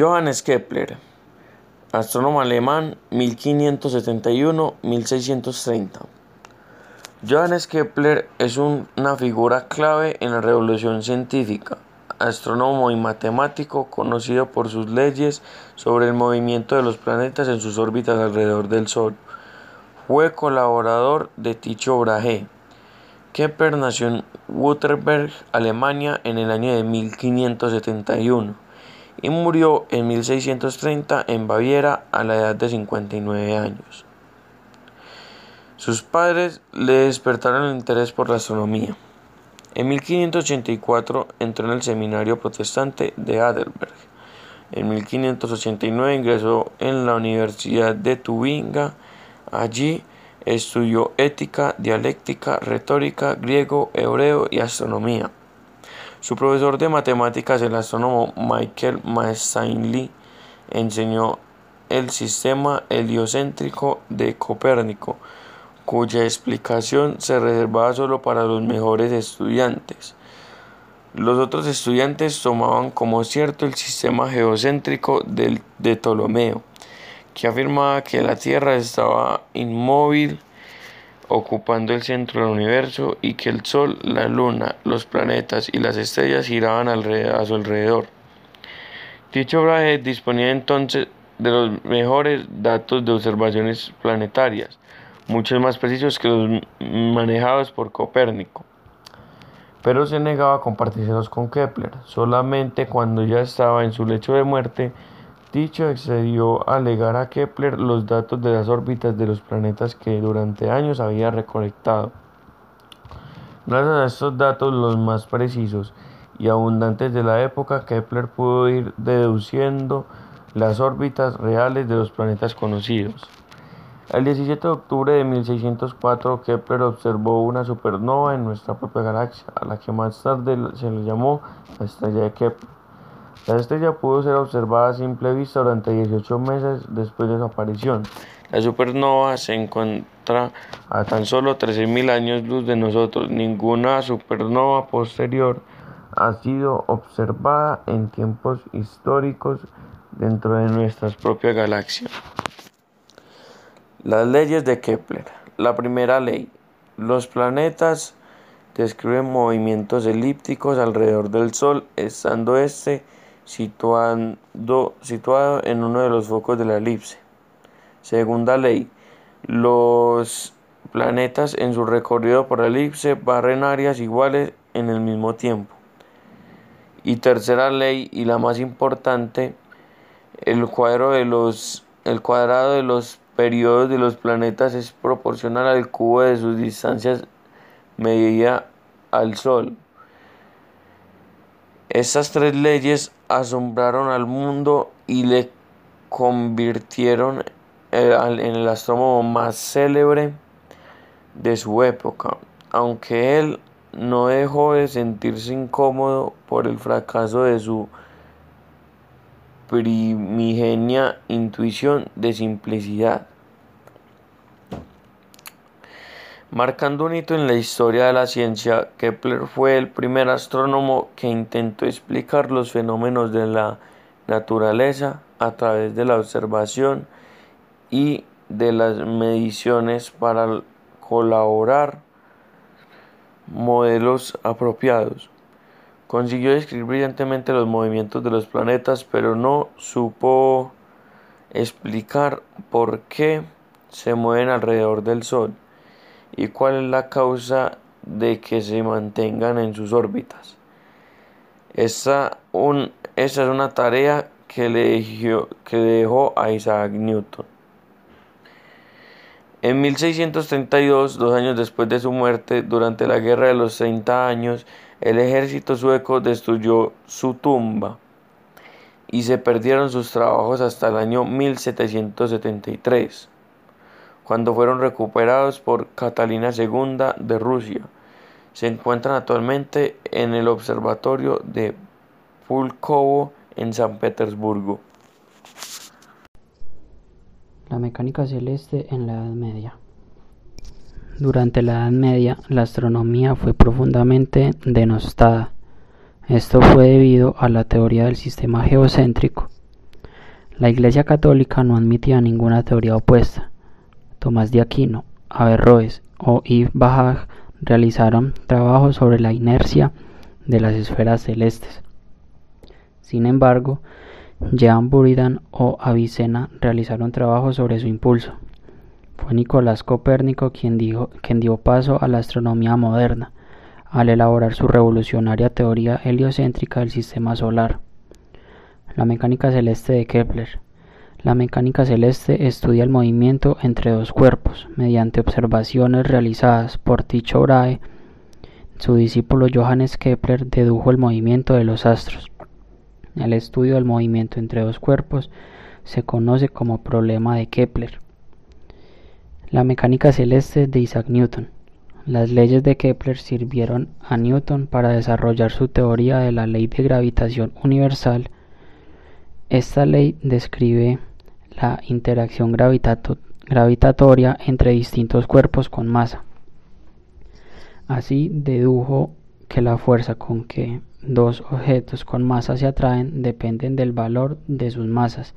Johannes Kepler, astrónomo alemán 1571-1630. Johannes Kepler es una figura clave en la revolución científica, astrónomo y matemático conocido por sus leyes sobre el movimiento de los planetas en sus órbitas alrededor del Sol. Fue colaborador de Tycho Brahe. Kepler nació en Württemberg, Alemania, en el año de 1571 y murió en 1630 en Baviera a la edad de 59 años. Sus padres le despertaron el interés por la astronomía. En 1584 entró en el seminario protestante de Heidelberg. En 1589 ingresó en la Universidad de Tubinga. Allí estudió ética, dialéctica, retórica, griego, hebreo y astronomía. Su profesor de matemáticas, el astrónomo Michael Massainli, enseñó el sistema heliocéntrico de Copérnico, cuya explicación se reservaba solo para los mejores estudiantes. Los otros estudiantes tomaban como cierto el sistema geocéntrico de Ptolomeo, que afirmaba que la Tierra estaba inmóvil ocupando el centro del universo y que el Sol, la Luna, los planetas y las estrellas giraban a su alrededor. Dicho Brahe disponía entonces de los mejores datos de observaciones planetarias, muchos más precisos que los manejados por Copérnico. Pero se negaba a compartírselos con Kepler. Solamente cuando ya estaba en su lecho de muerte, Dicho accedió a legar a Kepler los datos de las órbitas de los planetas que durante años había recolectado. Gracias a estos datos, los más precisos y abundantes de la época, Kepler pudo ir deduciendo las órbitas reales de los planetas conocidos. El 17 de octubre de 1604, Kepler observó una supernova en nuestra propia galaxia, a la que más tarde se le llamó la estrella de Kepler. La estrella pudo ser observada a simple vista durante 18 meses después de su aparición. La supernova se encuentra a tan solo 13.000 años luz de nosotros. Ninguna supernova posterior ha sido observada en tiempos históricos dentro de nuestra propia galaxia. Las leyes de Kepler. La primera ley. Los planetas describen movimientos elípticos alrededor del Sol, estando este situado, situado en uno de los focos de la elipse. Segunda ley. Los planetas en su recorrido por la elipse barren áreas iguales en el mismo tiempo. Y tercera ley, y la más importante, el, cuadro de los, el cuadrado de los periodos de los planetas es proporcional al cubo de sus distancias medida al Sol. Estas tres leyes asombraron al mundo y le convirtieron eh, en el astrónomo más célebre de su época, aunque él no dejó de sentirse incómodo por el fracaso de su primigenia intuición de simplicidad. Marcando un hito en la historia de la ciencia, Kepler fue el primer astrónomo que intentó explicar los fenómenos de la naturaleza a través de la observación y de las mediciones para colaborar modelos apropiados. Consiguió describir brillantemente los movimientos de los planetas, pero no supo explicar por qué se mueven alrededor del Sol y cuál es la causa de que se mantengan en sus órbitas. Esa, un, es una tarea que le, que dejó a Isaac Newton. En 1632, dos años después de su muerte, durante la Guerra de los 30 años, el ejército sueco destruyó su tumba y se perdieron sus trabajos hasta el año 1773 cuando fueron recuperados por Catalina II de Rusia. Se encuentran actualmente en el Observatorio de Pulkovo en San Petersburgo. La mecánica celeste en la Edad Media. Durante la Edad Media, la astronomía fue profundamente denostada. Esto fue debido a la teoría del sistema geocéntrico, La Iglesia Católica no admitía ninguna teoría opuesta. Tomás de Aquino, Averroes o Yves Bajaj realizaron trabajos sobre la inercia de las esferas celestes. Sin embargo, Jean Buridan o Avicena realizaron trabajos sobre su impulso. Fue Nicolás Copérnico quien, quien dio paso a la astronomía moderna, al elaborar su revolucionaria teoría heliocéntrica del sistema solar. La mecánica celeste de Kepler. La mecánica celeste estudia el movimiento entre dos cuerpos mediante observaciones realizadas por Tycho Brahe. Su discípulo Johannes Kepler dedujo el movimiento de los astros. El estudio del movimiento entre dos cuerpos se conoce como problema de Kepler. La mecánica celeste de Isaac Newton. Las leyes de Kepler sirvieron a Newton para desarrollar su teoría de la ley de gravitación universal esta ley describe la interacción gravitatoria entre distintos cuerpos con masa. Así dedujo que la fuerza con que dos objetos con masa se atraen dependen del valor de sus masas,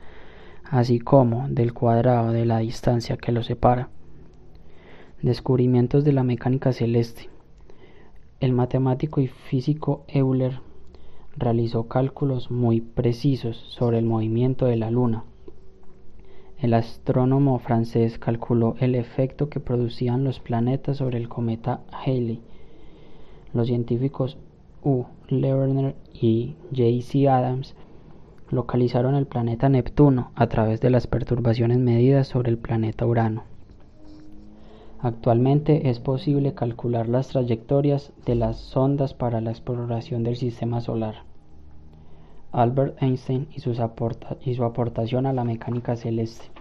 así como del cuadrado de la distancia que los separa. Descubrimientos de la mecánica celeste. El matemático y físico Euler realizó cálculos muy precisos sobre el movimiento de la Luna. El astrónomo francés calculó el efecto que producían los planetas sobre el cometa Halley. Los científicos U. Lerner y J. C. Adams localizaron el planeta Neptuno a través de las perturbaciones medidas sobre el planeta Urano. Actualmente es posible calcular las trayectorias de las sondas para la exploración del sistema solar. Albert Einstein y, su aportación a la mecánica celeste.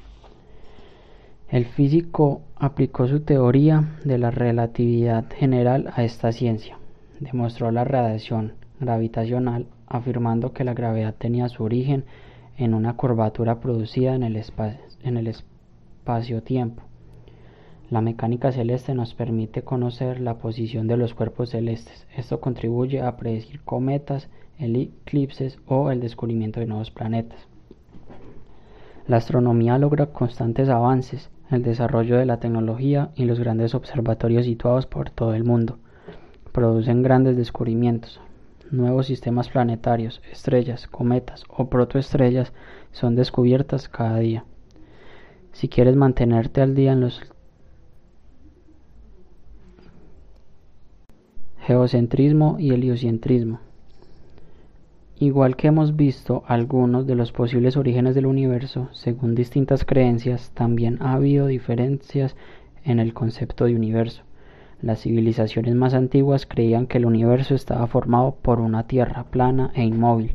El físico aplicó su teoría de la relatividad general a esta ciencia. Demostró la radiación gravitacional afirmando que la gravedad tenía su origen en una curvatura producida en el espacio-tiempo la mecánica celeste nos permite conocer la posición de los cuerpos celestes. Esto contribuye a predecir cometas, eclipses o el descubrimiento de nuevos planetas. La astronomía logra constantes avances, el desarrollo de la tecnología y los grandes observatorios situados por todo el mundo. Producen grandes descubrimientos. Nuevos sistemas planetarios, estrellas, cometas o protoestrellas son descubiertas cada día. Si quieres mantenerte al día en los Geocentrismo y heliocentrismo. Igual que hemos visto algunos de los posibles orígenes del universo, según distintas creencias, también ha habido diferencias en el concepto de universo. Las civilizaciones más antiguas creían que el universo estaba formado por una tierra plana e inmóvil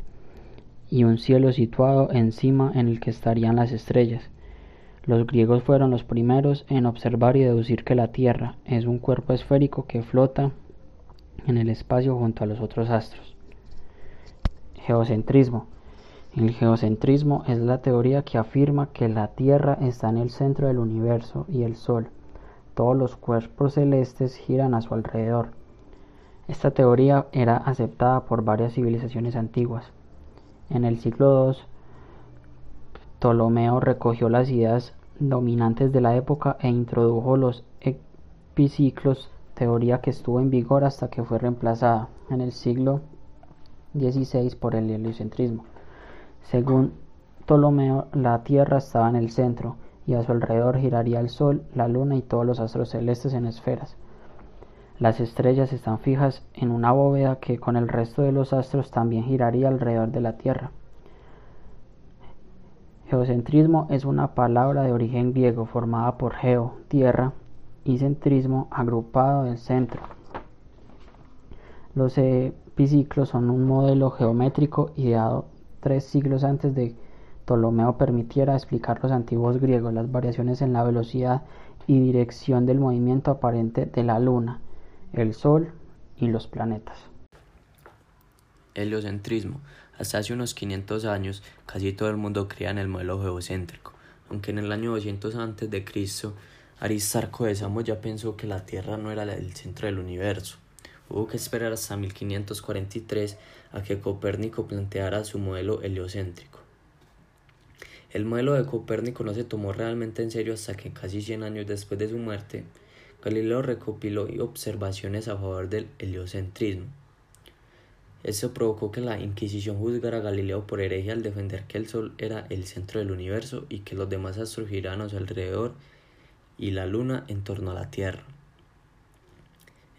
y un cielo situado encima en el que estarían las estrellas. Los griegos fueron los primeros en observar y deducir que la Tierra es un cuerpo esférico que flota en el espacio junto a los otros astros. Geocentrismo. El geocentrismo es la teoría que afirma que la Tierra está en el centro del universo y el Sol. Todos los cuerpos celestes giran a su alrededor. Esta teoría era aceptada por varias civilizaciones antiguas. En el siglo II, Ptolomeo recogió las ideas dominantes de la época e introdujo los epiciclos teoría que estuvo en vigor hasta que fue reemplazada en el siglo XVI por el heliocentrismo. Según Ptolomeo, la Tierra estaba en el centro y a su alrededor giraría el Sol, la Luna y todos los astros celestes en esferas. Las estrellas están fijas en una bóveda que con el resto de los astros también giraría alrededor de la Tierra. Geocentrismo es una palabra de origen griego formada por geo, tierra, y centrismo agrupado del centro. Los epiciclos son un modelo geométrico ideado tres siglos antes de Ptolomeo permitiera explicar los antiguos griegos las variaciones en la velocidad y dirección del movimiento aparente de la Luna, el Sol y los planetas. Heliocentrismo. Hasta hace unos 500 años casi todo el mundo creía en el modelo geocéntrico, aunque en el año 200 a.C. Aristarco de Samos ya pensó que la Tierra no era el centro del universo. Hubo que esperar hasta 1543 a que Copérnico planteara su modelo heliocéntrico. El modelo de Copérnico no se tomó realmente en serio hasta que casi 100 años después de su muerte, Galileo recopiló observaciones a favor del heliocentrismo. Esto provocó que la Inquisición juzgara a Galileo por hereje al defender que el Sol era el centro del universo y que los demás astros giraban a su alrededor y la Luna en torno a la Tierra.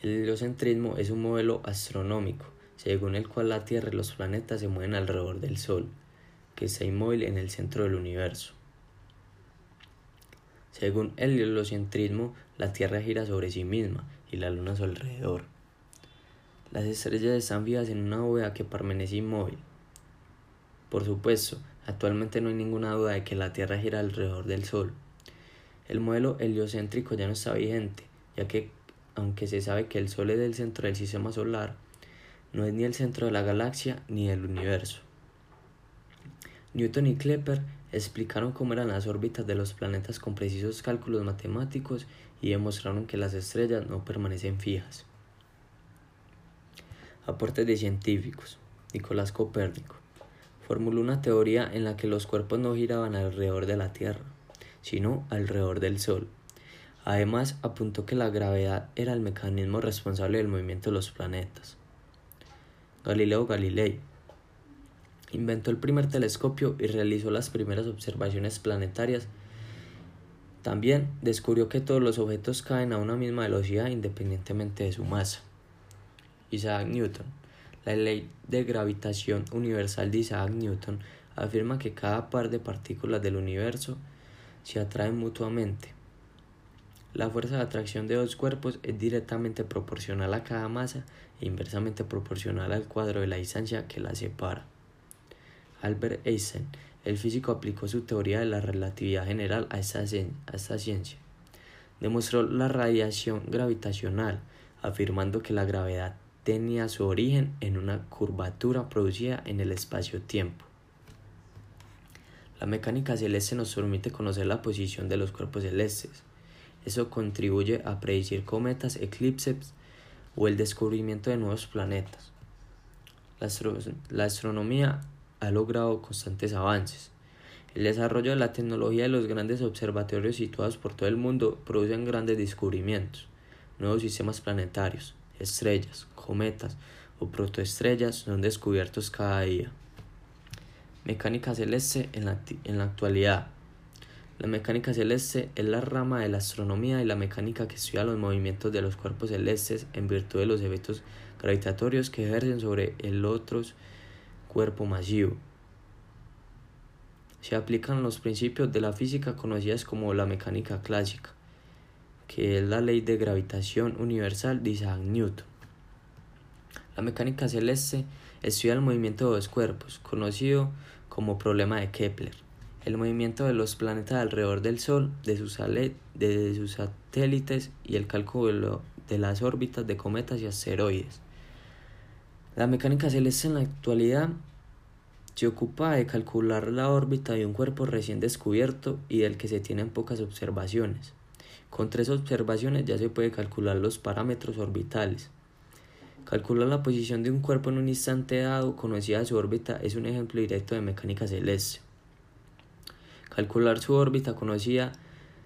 El heliocentrismo es un modelo astronómico, según el cual la Tierra y los planetas se mueven alrededor del Sol que está inmóvil en el centro del universo. Según el heliocentrismo, la Tierra gira sobre sí misma y la Luna a su alrededor. Las estrellas están vivas en una bóveda que permanece inmóvil. Por supuesto, actualmente no hay ninguna duda de que la Tierra gira alrededor del Sol. El modelo heliocéntrico ya no está vigente, ya que, aunque se sabe que el Sol es el centro del sistema solar, no es ni el centro de la galaxia ni del universo. Newton y Kepler explicaron cómo eran las órbitas de los planetas con precisos cálculos matemáticos y demostraron que las estrellas no permanecen fijas. Aportes de científicos. Nicolás Copérnico formuló una teoría en la que los cuerpos no giraban alrededor de la Tierra, sino alrededor del Sol. Además, apuntó que la gravedad era el mecanismo responsable del movimiento de los planetas. Galileo Galilei Inventó el primer telescopio y realizó las primeras observaciones planetarias. También descubrió que todos los objetos caen a una misma velocidad independientemente de su masa. Isaac Newton. La ley de gravitación universal de Isaac Newton afirma que cada par de partículas del universo se atraen mutuamente. La fuerza de atracción de dos cuerpos es directamente proporcional a cada masa e inversamente proporcional al cuadro de la distancia que la separa. Albert Einstein, el físico, aplicó su teoría de la relatividad general a esta, ciencia. Demostró la radiación gravitacional, afirmando que la gravedad tenía su origen en una curvatura producida en el espacio-tiempo. La mecánica celeste nos permite conocer la posición de los cuerpos celestes. Eso contribuye a predecir cometas, eclipses o el descubrimiento de nuevos planetas. La, astronomía ha logrado constantes avances. El desarrollo de la tecnología de los grandes observatorios situados por todo el mundo producen grandes descubrimientos, nuevos sistemas planetarios, estrellas, cometas o protoestrellas son descubiertos cada día. Mecánica celeste en la, en la actualidad. La mecánica celeste es la rama de la astronomía y la mecánica que estudia los movimientos de los cuerpos celestes en virtud de los efectos gravitatorios que ejercen sobre el otros cuerpo masivo. Se aplican los principios de la física conocidas como la mecánica clásica, que es la ley de gravitación universal de Isaac Newton. La mecánica celeste estudia el movimiento de dos cuerpos, conocido como problema de Kepler, el movimiento de los planetas alrededor del Sol, de sus, de sus satélites y el cálculo de las órbitas de cometas y asteroides. La mecánica celeste en la actualidad se ocupa de calcular la órbita de un cuerpo recién descubierto y del que se tienen pocas observaciones. Con tres observaciones ya se puede calcular los parámetros orbitales. Calcular la posición de un cuerpo en un instante dado conocida su órbita es un ejemplo directo de mecánica celeste. Calcular su órbita conocida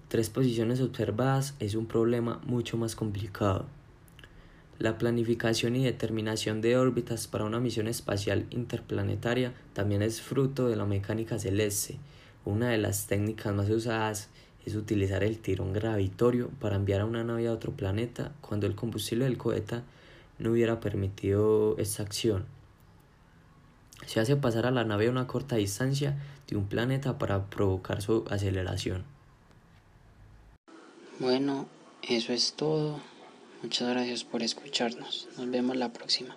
tres posiciones observadas es un problema mucho más complicado. La planificación y determinación de órbitas para una misión espacial interplanetaria también es fruto de la mecánica celeste. Una de las técnicas más usadas es utilizar el tirón gravitorio para enviar a una nave a otro planeta cuando el combustible del cohete no hubiera permitido esta acción. Se hace pasar a la nave a una corta distancia de un planeta para provocar su aceleración. Bueno, eso es todo. Muchas gracias por escucharnos. Nos vemos la próxima.